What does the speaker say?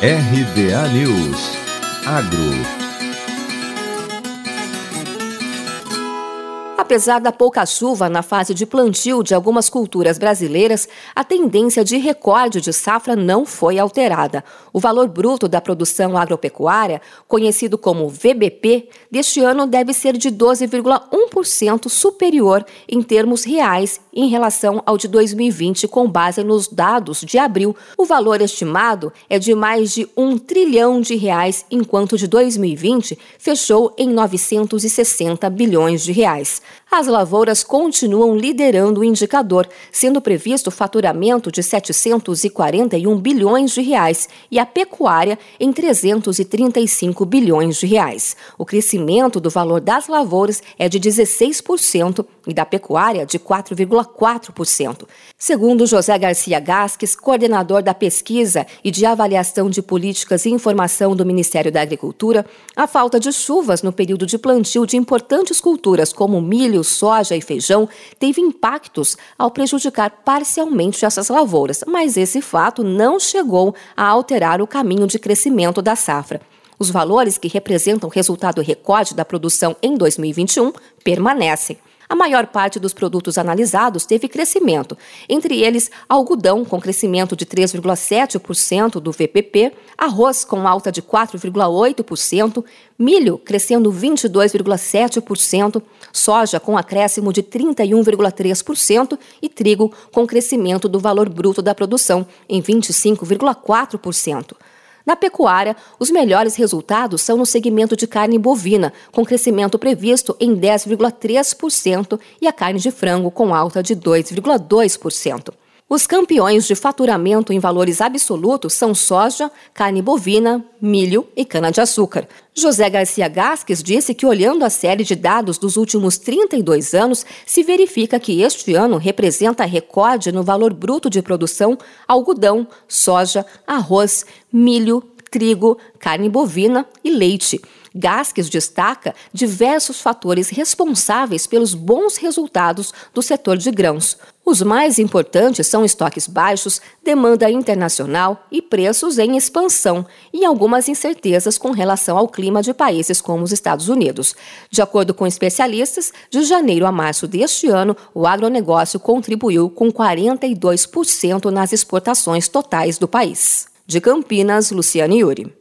RBA News. Agro Apesar da pouca chuva na fase de plantio de algumas culturas brasileiras, a tendência de recorde de safra não foi alterada. O valor bruto da produção agropecuária, conhecido como VBP, deste ano deve ser de 12,1% superior em termos reais em relação ao de 2020, com base nos dados de abril. O valor estimado é de mais de um trilhão de reais, enquanto de 2020 fechou em 960 bilhões de reais. As lavouras continuam liderando o indicador, sendo previsto faturamento de 741 bilhões de reais e a pecuária em 335 bilhões de reais. O crescimento do valor das lavouras é de 16% e da pecuária de 4,4%. Segundo José Garcia Gasques, coordenador da pesquisa e de avaliação de políticas e informação do Ministério da Agricultura, a falta de chuvas no período de plantio de importantes culturas como milho soja e feijão teve impactos ao prejudicar parcialmente essas lavouras, mas esse fato não chegou a alterar o caminho de crescimento da safra. Os valores que representam o resultado recorde da produção em 2021 permanecem. A maior parte dos produtos analisados teve crescimento, entre eles algodão, com crescimento de 3,7% do VPP, arroz, com alta de 4,8%, milho, crescendo 22,7%, soja, com acréscimo de 31,3% e trigo, com crescimento do valor bruto da produção em 25,4%. Na pecuária, os melhores resultados são no segmento de carne bovina, com crescimento previsto em 10,3%, e a carne de frango, com alta de 2,2%. Os campeões de faturamento em valores absolutos são soja, carne bovina, milho e cana-de-açúcar. José Garcia Gasques disse que, olhando a série de dados dos últimos 32 anos, se verifica que este ano representa recorde no valor bruto de produção algodão, soja, arroz, milho, trigo, carne bovina e leite. Gasques destaca diversos fatores responsáveis pelos bons resultados do setor de grãos. Os mais importantes são estoques baixos, demanda internacional e preços em expansão, e algumas incertezas com relação ao clima de países como os Estados Unidos. De acordo com especialistas, de janeiro a março deste ano, o agronegócio contribuiu com 42% nas exportações totais do país. De Campinas, Luciane Yuri.